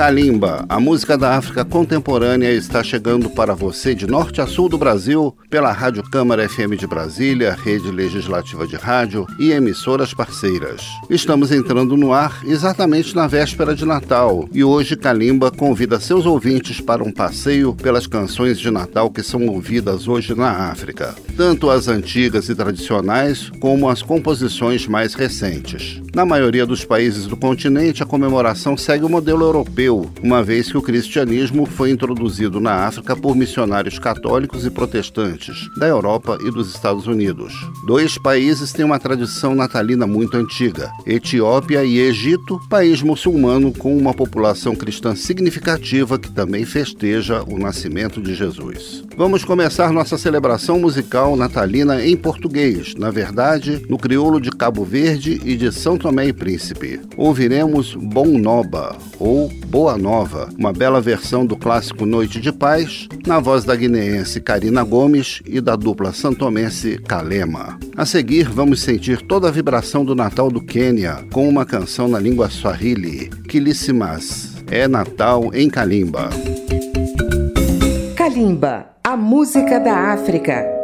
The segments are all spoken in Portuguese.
Kalimba, a música da África contemporânea está chegando para você de norte a sul do Brasil pela Rádio Câmara FM de Brasília, rede legislativa de rádio e emissoras parceiras. Estamos entrando no ar exatamente na véspera de Natal e hoje Kalimba convida seus ouvintes para um passeio pelas canções de Natal que são ouvidas hoje na África, tanto as antigas e tradicionais como as composições mais recentes. Na maioria dos países do continente, a comemoração segue o modelo europeu, uma vez que o cristianismo foi introduzido na África por missionários católicos e protestantes da Europa e dos Estados Unidos. Dois países têm uma tradição natalina muito antiga: Etiópia e Egito, país muçulmano com uma população cristã significativa que também festeja o nascimento de Jesus. Vamos começar nossa celebração musical natalina em português, na verdade, no crioulo de Cabo Verde e de São Tomé e Príncipe. Ouviremos Bom Noba ou Boa Nova, uma bela versão do clássico Noite de Paz, na voz da guineense Karina Gomes e da dupla santomense Kalema. A seguir, vamos sentir toda a vibração do Natal do Quênia com uma canção na língua Swahili, Kilissimas. É Natal em Kalimba. Kalimba, a música da África.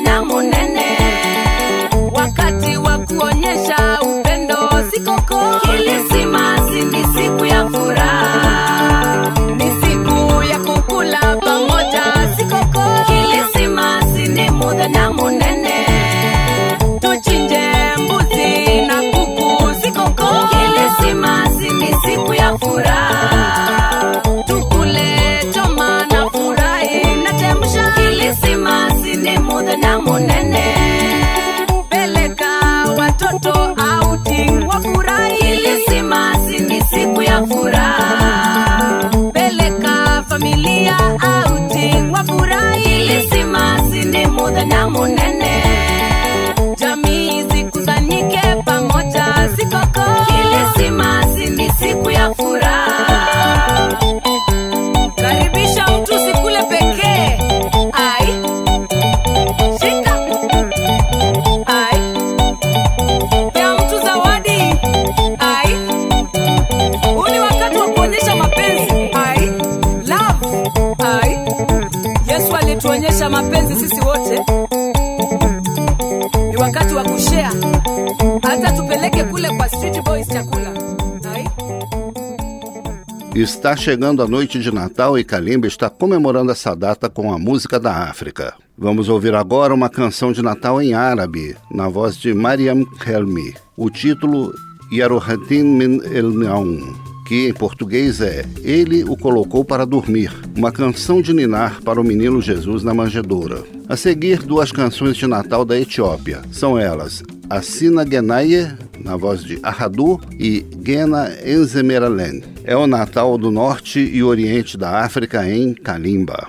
enamoré. Está chegando a noite de Natal e Kalimba está comemorando essa data com a música da África. Vamos ouvir agora uma canção de Natal em árabe, na voz de Mariam Helmi. O título Yarohatin Min El Naum, que em português é Ele o colocou para dormir, uma canção de ninar para o menino Jesus na manjedoura. A seguir, duas canções de Natal da Etiópia. São elas Assina Genaye, na voz de Ahadu, e Gena Enzemeralen. É o Natal do Norte e Oriente da África em Kalimba.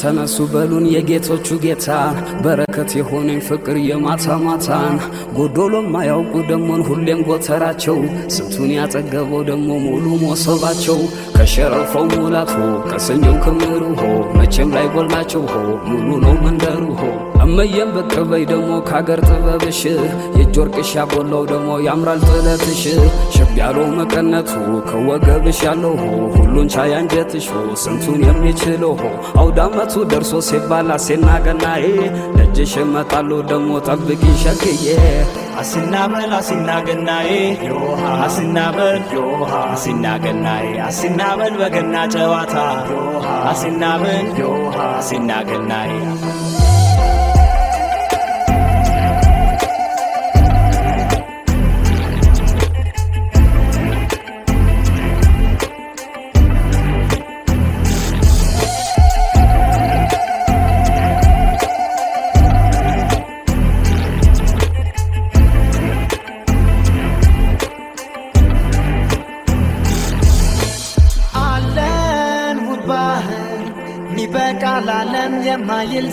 ተነሱ በሉን የጌቶቹ ጌታ። በረከት የሆነኝ ፍቅር የማታ ማታን። ጎዶሎም ማያውቁ ደሞን ሁሌም ጎተራቸው። ስንቱን ያጠገበው ደሞ ሙሉ ሞሰባቸው ከሸረፈው ሙላት ሆ ከሰኞው ክምሩ ሆ መቼም ላይ ጎልናቸው ሆ ሙሉ ነው መንደሩ ሆ። እመየም ብቅ በይ ደሞ ከአገር ጥበብሽ የእጅ ወርቅሽ ያጎላው ደሞ ያምራል ጥለትሽ። ሽብ ያለው መቀነቱ ከወገብሽ ያለው ሆ ሁሉን ቻይ አንጀትሽ ሆ ስንቱን የሚችለው ሆ። አውዳመቱ ደርሶ ሲባል አሴና ገናዬ ደጅሽ እመጣለሁ ደሞ ጠብቂ ሸክዬ አስናበል አስናገናዬ ዮሃ አስናበል ዮሃ አስናገናዬ አስናበል በገና ጨዋታ ዮሃ አስናበል ዮሃ አስናገናዬ።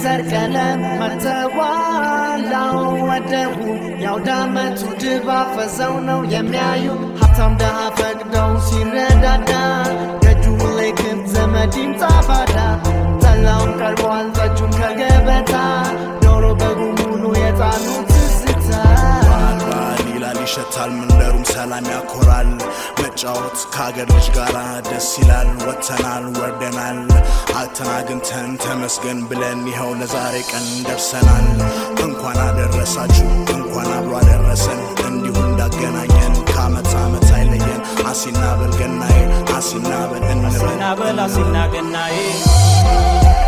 የማይል ዘር ቀለም መተዋላው ወደቡ የአውዳመቱ ድባብ ፈዘው ነው የሚያዩ ሀብታም ደሃ መጫወት ልጅ ጋር ደስ ይላል ወጥተናል ወርደናል። አተን አግኝተን ተመስገን ብለን ይኸው ለዛሬ ቀን ደርሰናል። እንኳን አደረሳችሁ እንኳን አብሮ አደረሰን። እንዲሁ እንዳገናኘን ከአመት አመት አይለየን። አሲና በል ገናዬ አሲና በል እንበል። አሲናበል አሲናገናዬ ከእናት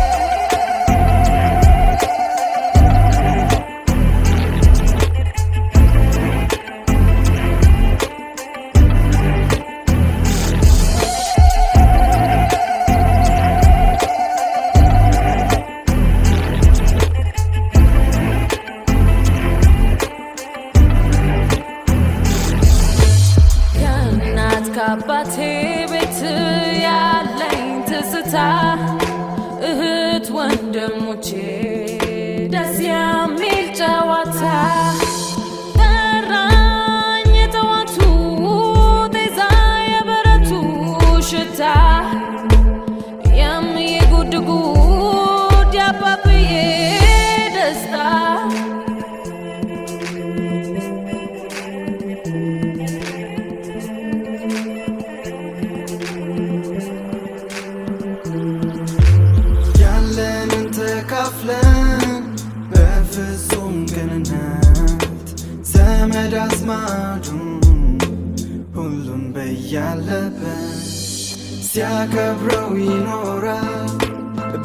ሲያከብረው ይኖራል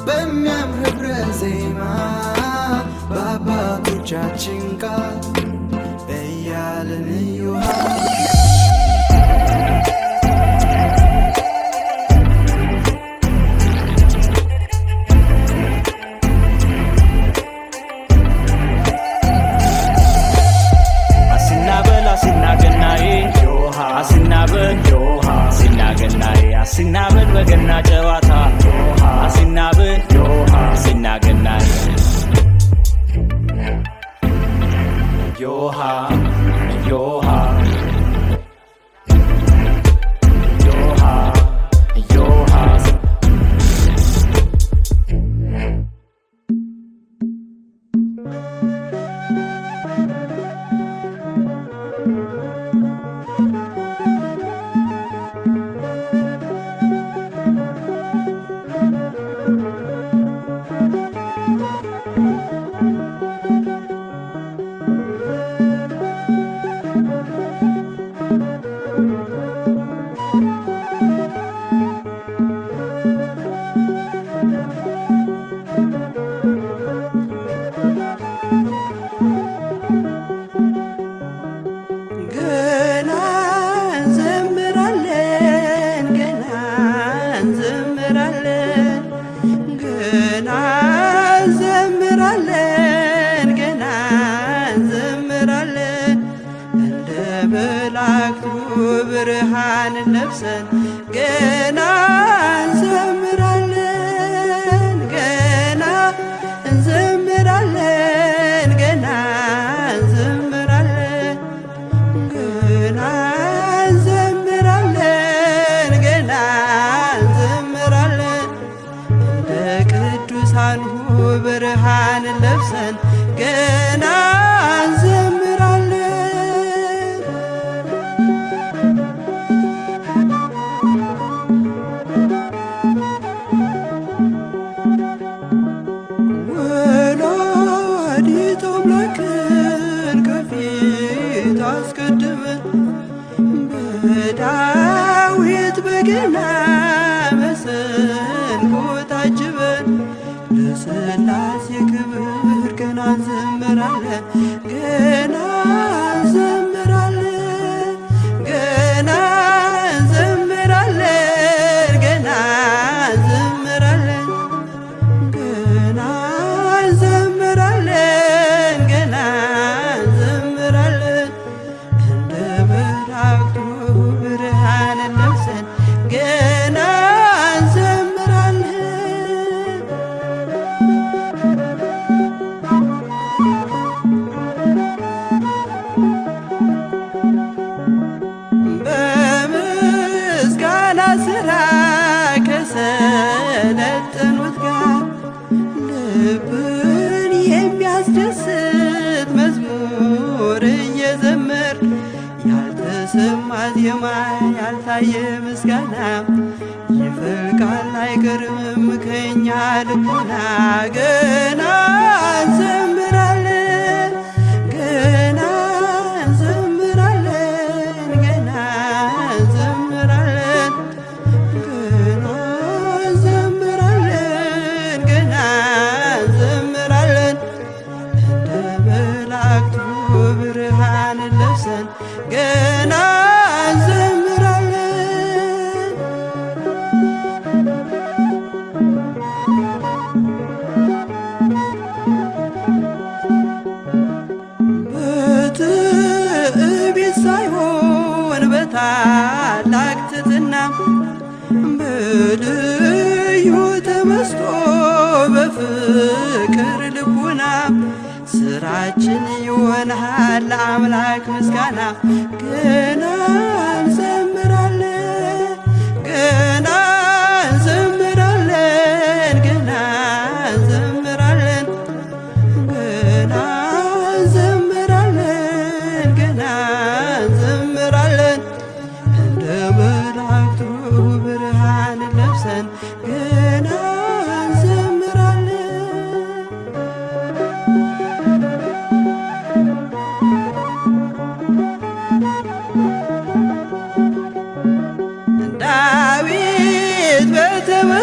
በሚያምር ህብረ ዜማ በአባቶቻችን ቃል እያልን ልቡና ግን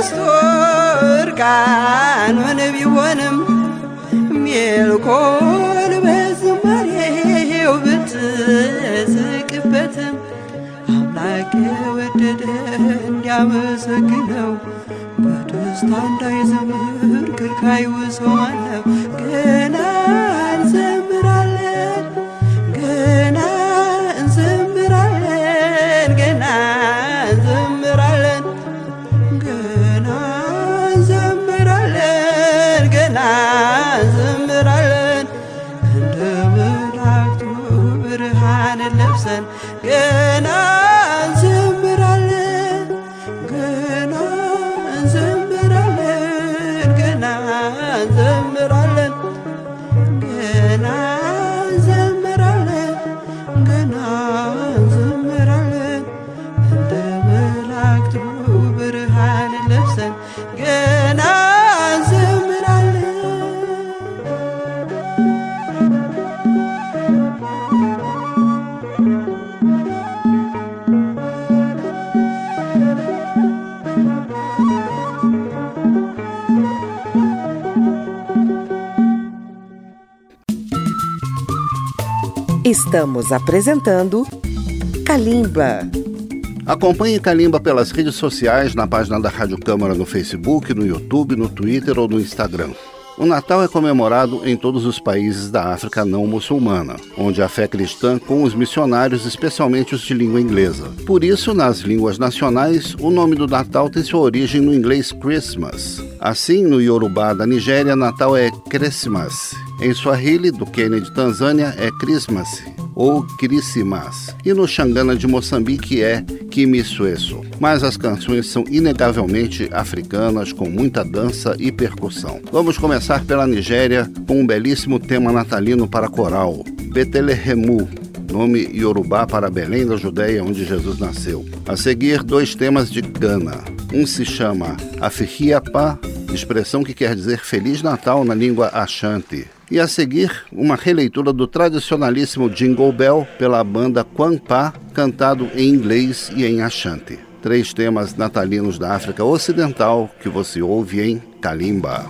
በተመስጦ እርቃኑን ቢሆንም ሜልኮል በዝማሬው ብትስቅበትም አምላክ ወደደ እንዲያመሰግነው በደስታ እንዳይዘምር ከልካዩ ሰው Estamos apresentando Kalimba. Acompanhe Calimba pelas redes sociais, na página da Rádio Câmara no Facebook, no YouTube, no Twitter ou no Instagram. O Natal é comemorado em todos os países da África não muçulmana, onde a fé cristã com os missionários, especialmente os de língua inglesa. Por isso, nas línguas nacionais, o nome do Natal tem sua origem no inglês Christmas. Assim, no Yorubá da Nigéria, Natal é Christmas. Em Swahili, do Quênia de Tanzânia, é Christmas. Ou Crisimas, e no Xangana de Moçambique é Kimisueso. Mas as canções são inegavelmente africanas, com muita dança e percussão. Vamos começar pela Nigéria com um belíssimo tema natalino para coral, Betelehemu, nome iorubá para Belém da Judéia, onde Jesus nasceu. A seguir, dois temas de Gana. Um se chama Afihiapa, expressão que quer dizer Feliz Natal na língua Ashanti. E a seguir, uma releitura do tradicionalíssimo Jingle Bell pela banda Kwampa, cantado em inglês e em Ashanti. Três temas natalinos da África Ocidental que você ouve em Kalimba.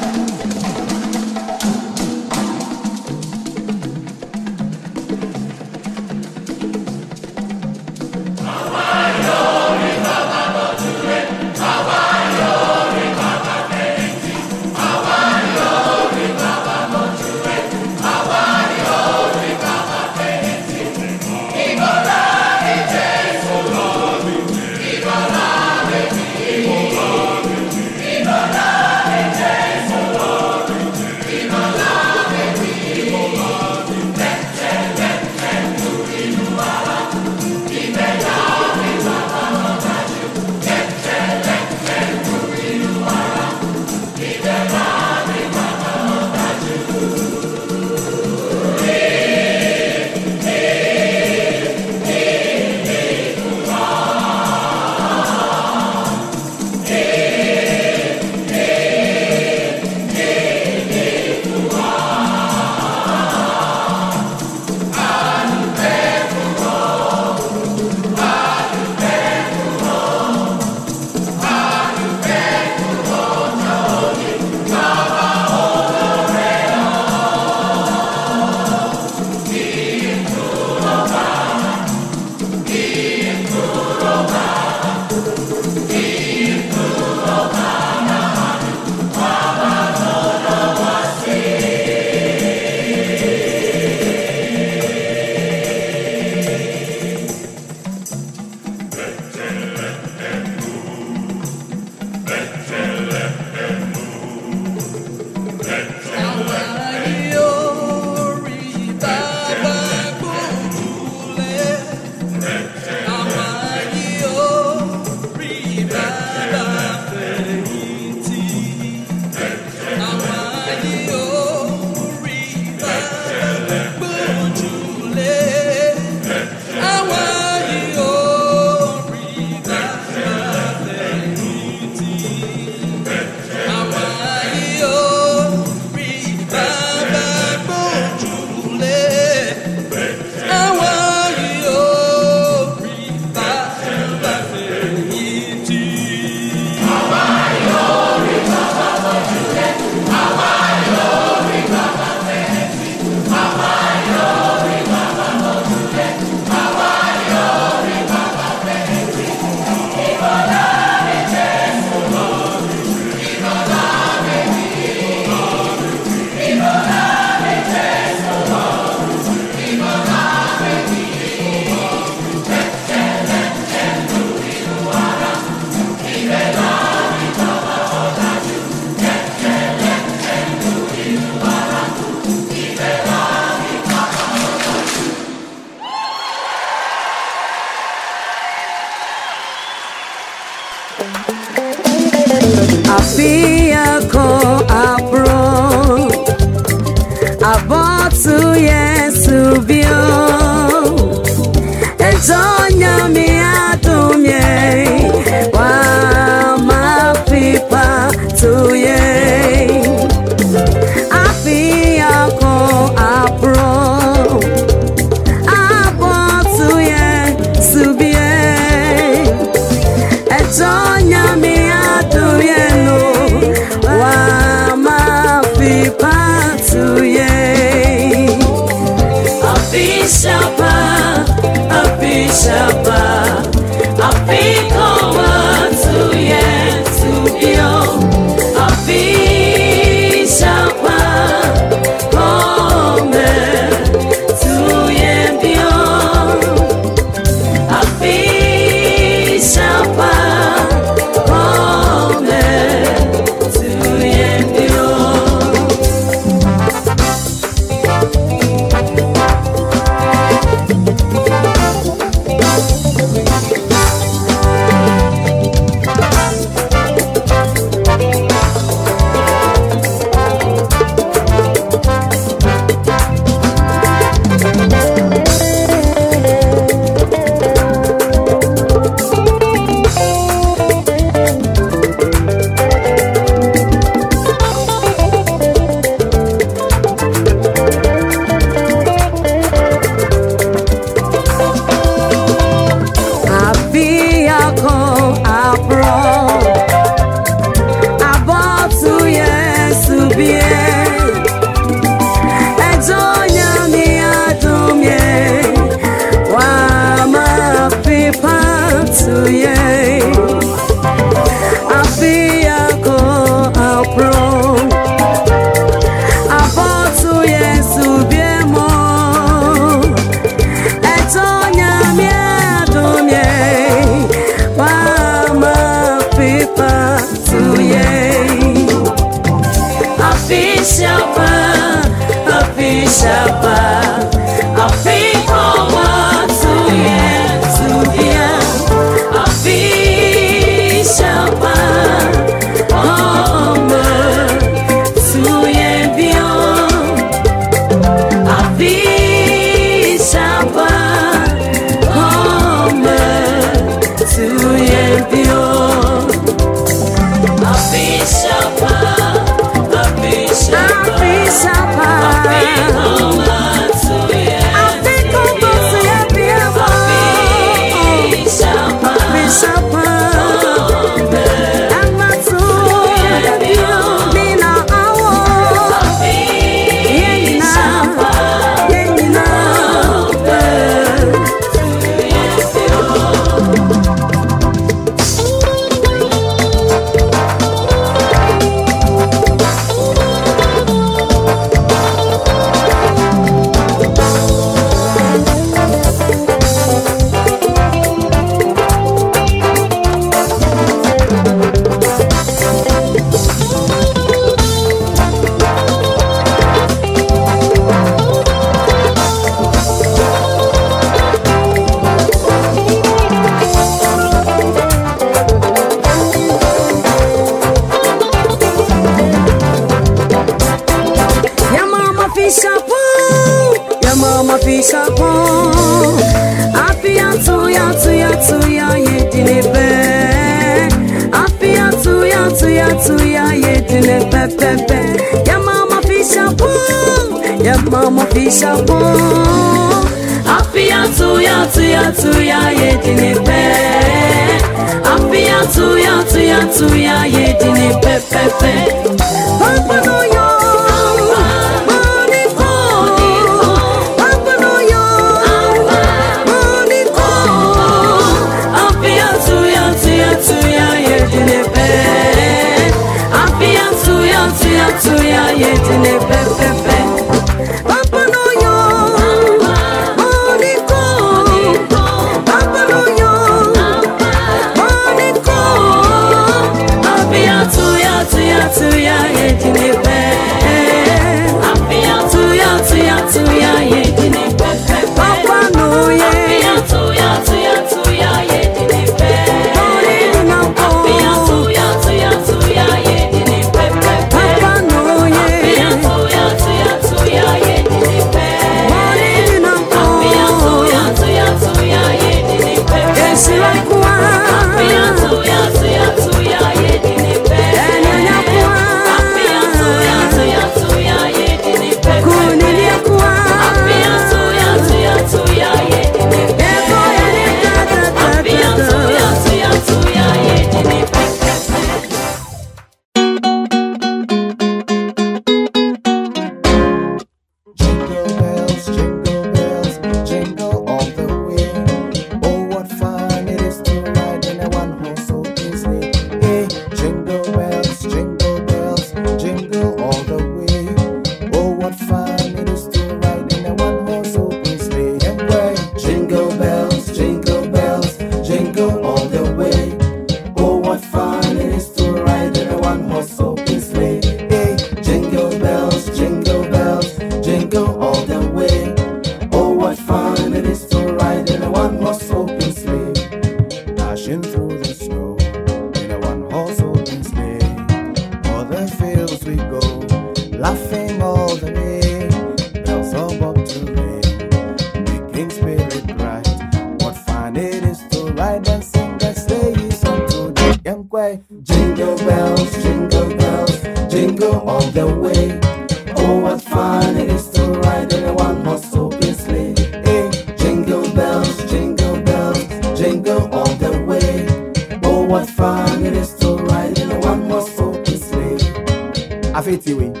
àfẹ́ tiwẹ̀.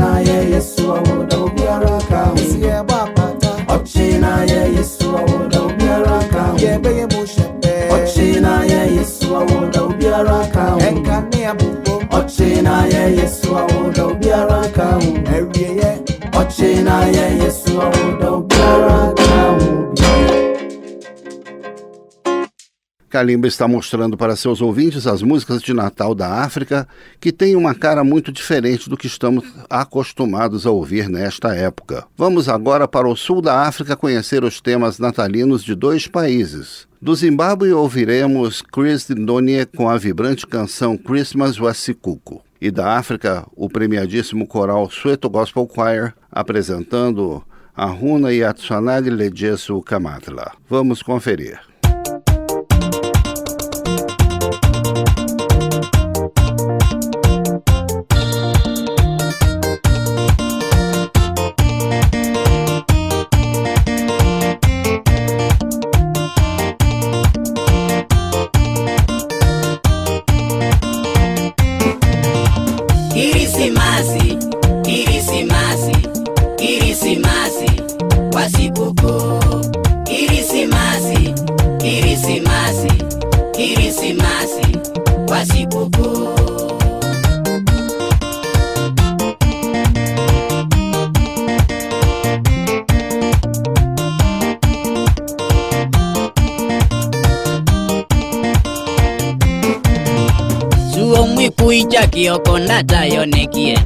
na ye Yesu awoda obiara ka ho. Si ye ba pata. Ochi na ye Yesu awoda obiara ka ho. Ye be ye mo shepe ochi na ye Yesu awoda obiara ka ho. Enka ne abubo ochi na ye Yesu awoda obiara ka ho. Ewie ye. Ochi na ye Yesu awoda obiara ka ho. Kalimba está mostrando para seus ouvintes as músicas de Natal da África, que têm uma cara muito diferente do que estamos acostumados a ouvir nesta época. Vamos agora para o sul da África conhecer os temas natalinos de dois países. Do Zimbábue ouviremos Chris Ndonie com a vibrante canção Christmas Wasikuku. E da África, o premiadíssimo coral Soweto Gospel Choir apresentando Aruna Atsanagi Lejesu Kamatla. Vamos conferir. umwi kuicha kioko ndatayonekie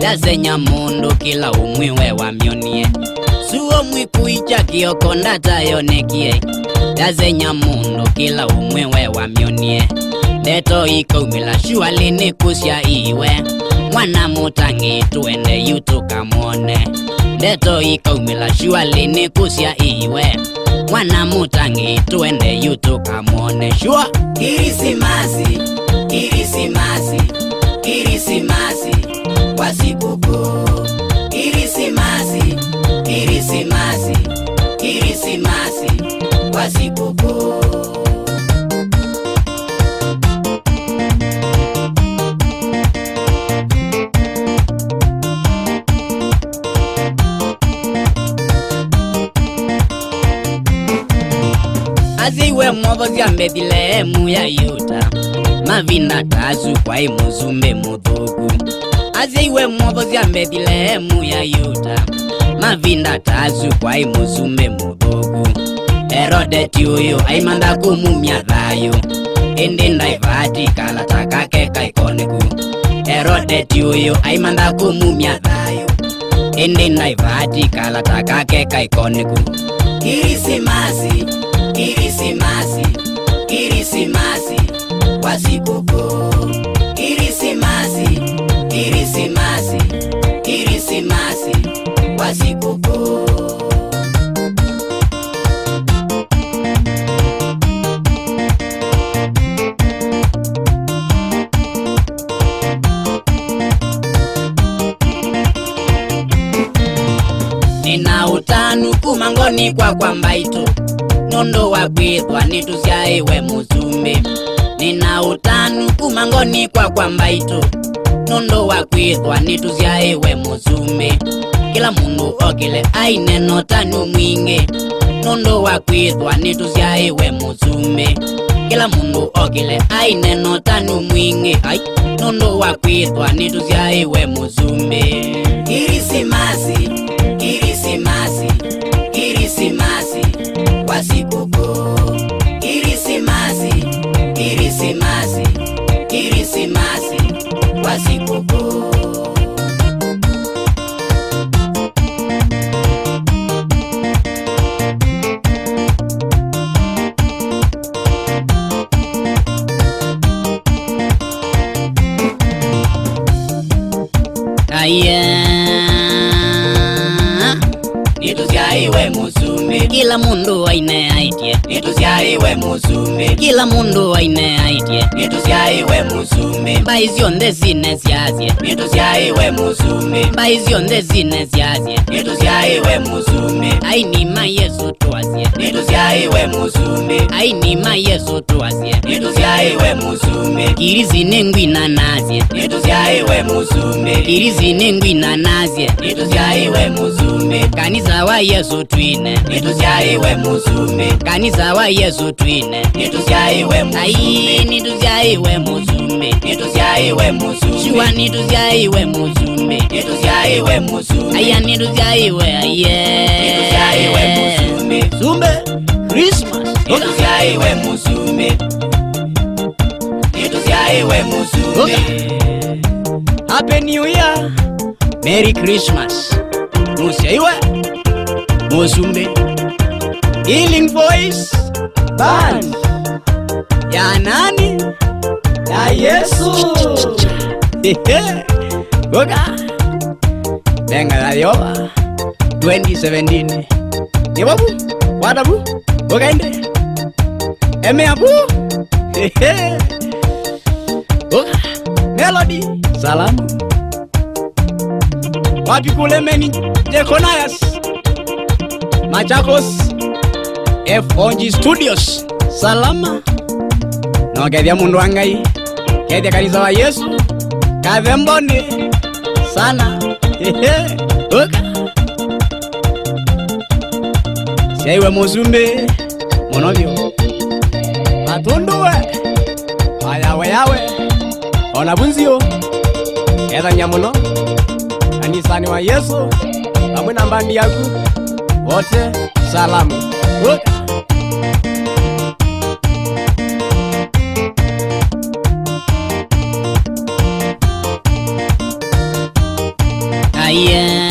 dasenya mundu kila umwi we wamyonie suo mwi kuicha kioko ndatayonekie dasenya mundu kila umwi we wamyonie ndeto ikaumila shualini kusya iwe? Mwana mutangi tuende yutukamwone ndeto ikaumila shualini kusya iwe? Mwana mutangi tuende yutukamwone shua! Kirisimasi kirisimasi kirisimasi kwa sikukuu. Kirisimasi kirisimasi kirisimasi kwa sikukuu aziwe mwovo zya mbebilehemu ya yuda mavina tasu kwai muzumbe mudhugu aziwe mwovo zya mbebilehemu ya yuda mavinda tasu kwai muzumbe mudhugu herodeti uyu aimanda kumumya dhayo indi ndaivati kala takake kaikoniku. Herodeti uyu aimanda kumumya dhayo indi ndaivati kala takake kaikoniku. Kirisimasi Kirisimasi, Kirisimasi, kwa sikukuu. Kirisimasi, Kirisimasi, Kirisimasi, kwa sikukuu. Nina utanuku mangoni kwa kwamba ituku nondo wakwithwa nitusyaiwe musumbi nina utanu kumangoni kwa kwambaito nondo wakwithwa nitusyaiwe musumbi kila mundu okile aine notanu mwingi nondo wakwithwa nitusyaiwe musumbi kila mundu okile aine notanu mwingi ai nondo wakwithwa nitusyaiwe musumbi kirisimasi kirisimasi kirisimasi kirisimasi kirisimasi kirisimasi kwa sikukuu. Aya nitusyaiwe musumbi kila mundu aine aitie nitusyaiwe musumbi kila mundu aine aitie nitusyaiwe musumbi mbai sionthe sine syasye nitusyaiwe musumbi mbai sionthe sine syasye nitusyaiwe aini ainima yesu twasye nitusyaiwe aini ainima yesu twasye nitusyaiwe musumbi kirisi ngwina nasye nitusyaiwe musumbi kirisi ngwina nasye nitusyaiwe musumbi kanisa wa yesu twine nitusyaiwe muzume kanisa wa yesu twine. Nitusyaiwe muzume nitusyaiwe muzume nitusyaiwe muzume shiwa nitusyaiwe muzume nitusyaiwe muzume aya nitusyaiwe aye. Nitusyaiwe muzume sumbe christmas. Nitusyaiwe muzume nitusyaiwe muzume happy new year. Merry christmas. Musyaiwe musumbi healing voice. Band. Ya nani? Ya yesu. Goga benga la yoba 2017 nibabu wadabu gogaende emeabu goga melody. Salamu. Wapi kule meni. Jekonayas machakos fong studios. Salama. Nokethia mundu wa ngai. Kethia kanisa wa yesu. Kathe mboni. Sana. Uka syaiwe musumbi muno vyu matunduwe wayawe yawe. Ona bunzio. Ethania muno. Kanisani wa yesu. Pamwe na mbandi yaku wote salamu uka aya.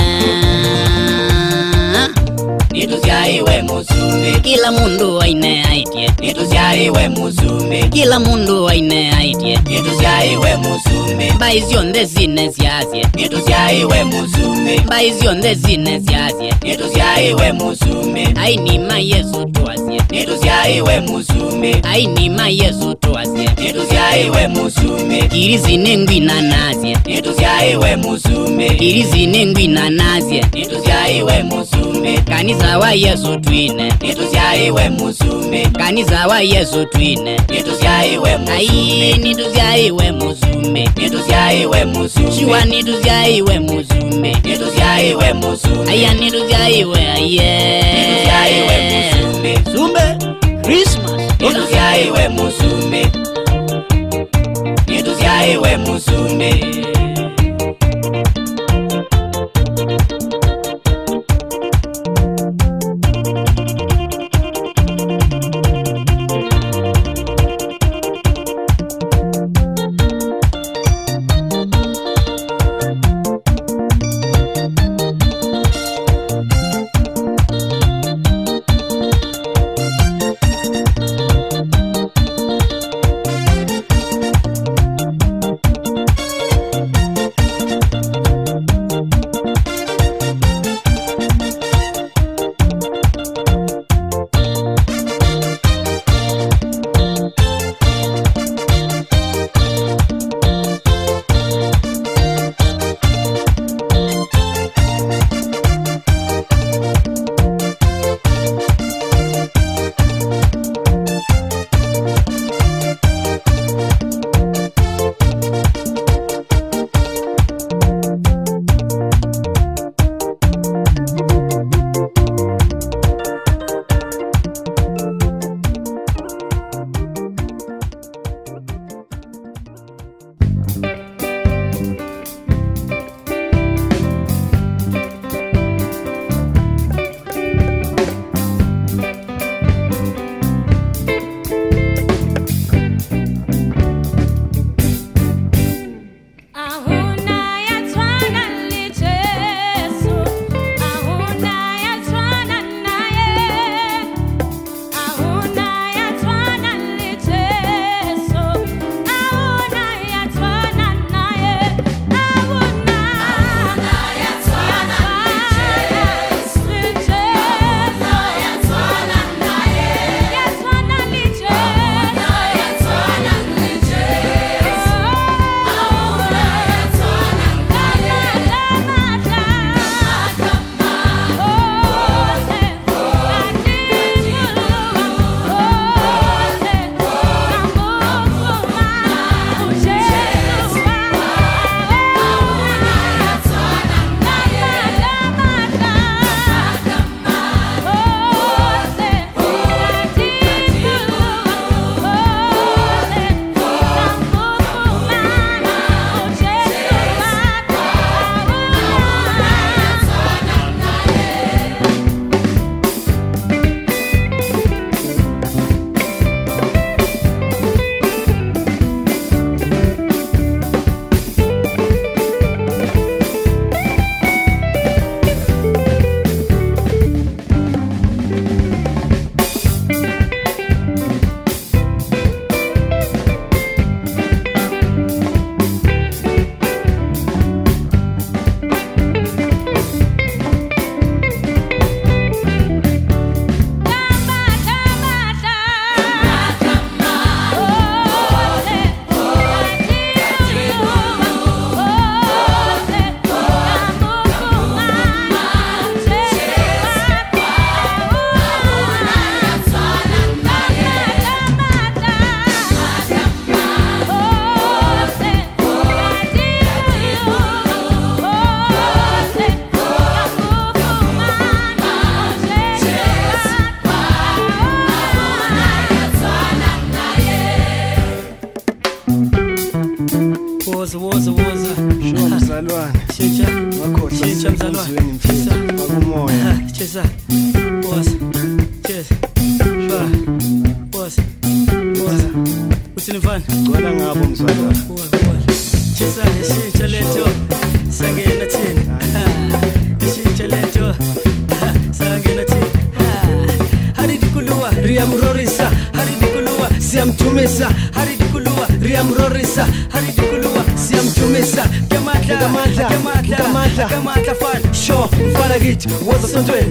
Nitusyaiwe musumbi kila mundu aine aitie. Nitusyaiwe musumbi kila mundu aine aitie. Nitusyaiwe musumbi muzume mbaizionde zine zyaze nitusyaiwe muzume mbaizionde zine zyaze nitusyaiwe muzume ainima yesu twasye nitusyaiwe muzume ainima yesu twasye netuzyayiwe musume. Iri zine ngwinanazye netuzyayiwe musume. Iri zine ngwinanazye netuzyayiwe musume. Kanizawa yeso twine. Netuzyayiwe musume. Kanizawa yeso twine. Netuzyayiwe musume. Netuzyayiwe musume. Netuzyayiwe musume. Chiwa netuzyayiwe musume. Netuzyayiwe musume. Aya netuzyayiwe aye. Netuzyayiwe musume. Sumbe christmas. Netuzyayiwe musume aiwe musumbe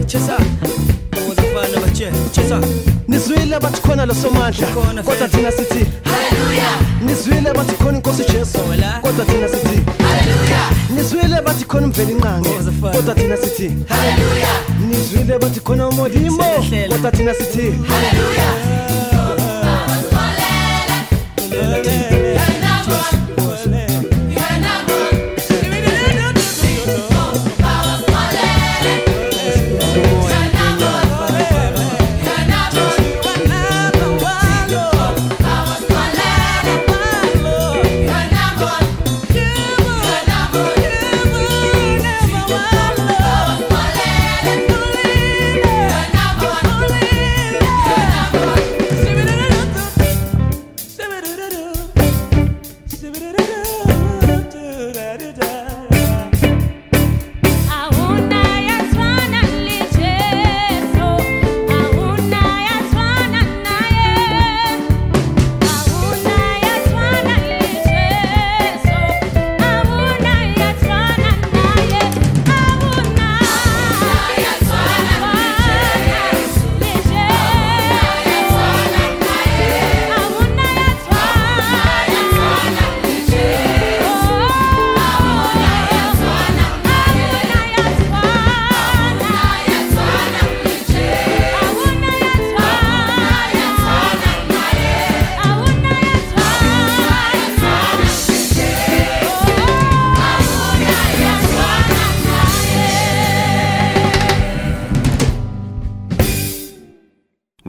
chesa. Owozafana bache chesa. Nizwile abathikona losomandla kodwa thina sithi nizwile abathikhona inkosi ujesu kodwa thina sithi nizwile abathikhona imvela inqange kodwa thina sithi nizwile abathikhona umolimo kodwa thina sithi Hallelujah.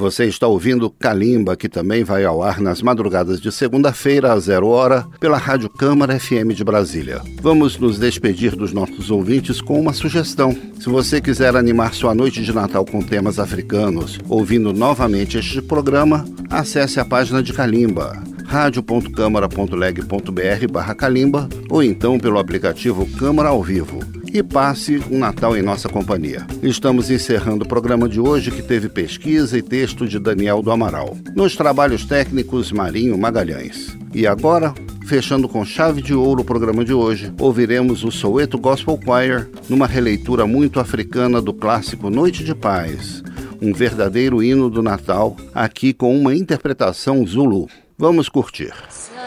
Você está ouvindo Kalimba, que também vai ao ar nas madrugadas de segunda-feira, às zero hora, pela Rádio Câmara FM de Brasília. Vamos nos despedir dos nossos ouvintes com uma sugestão. Se você quiser animar sua noite de Natal com temas africanos, ouvindo novamente este programa, acesse a página de Kalimba radio.câmara.leg.br barra Calimba ou então pelo aplicativo Câmara ao Vivo e passe um Natal em nossa companhia. Estamos encerrando o programa de hoje que teve pesquisa e texto de Daniel do Amaral. Nos trabalhos técnicos, Marinho Magalhães. E agora, fechando com chave de ouro o programa de hoje, ouviremos o Soweto Gospel Choir numa releitura muito africana do clássico Noite de Paz, um verdadeiro hino do Natal, aqui com uma interpretação Zulu. Vamos curtir. Silent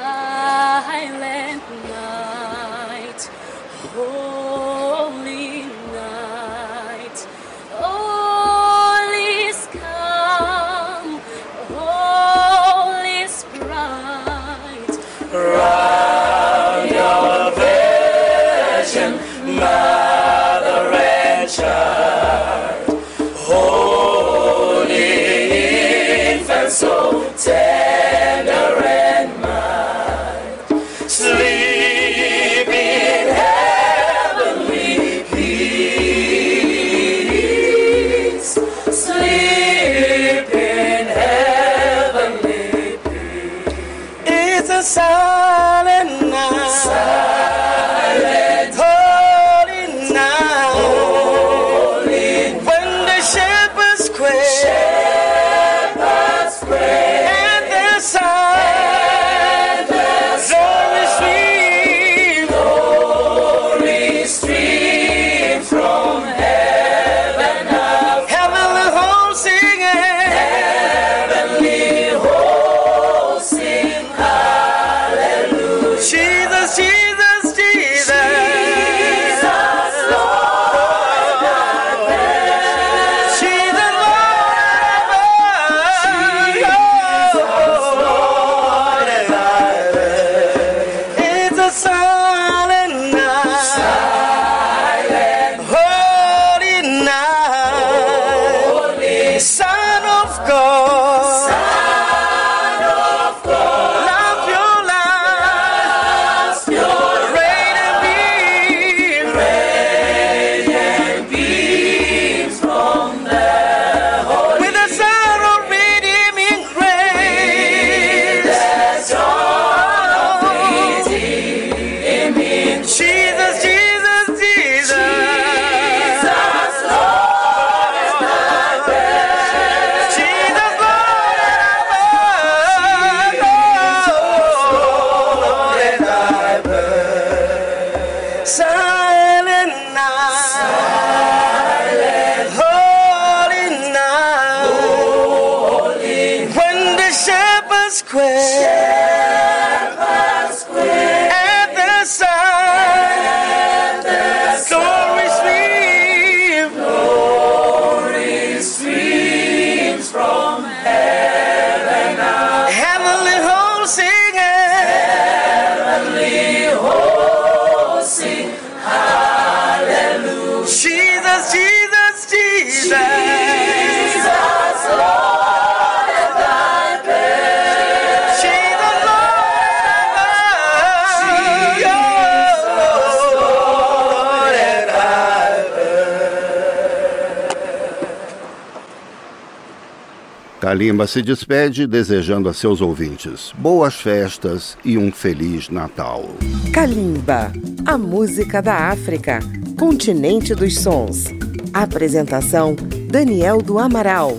Kalimba se despede desejando a seus ouvintes boas festas e um feliz Natal. Kalimba, a música da África, continente dos sons. Apresentação: Daniel do Amaral.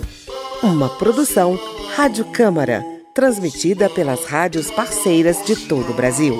Uma produção Rádio Câmara, transmitida pelas rádios parceiras de todo o Brasil.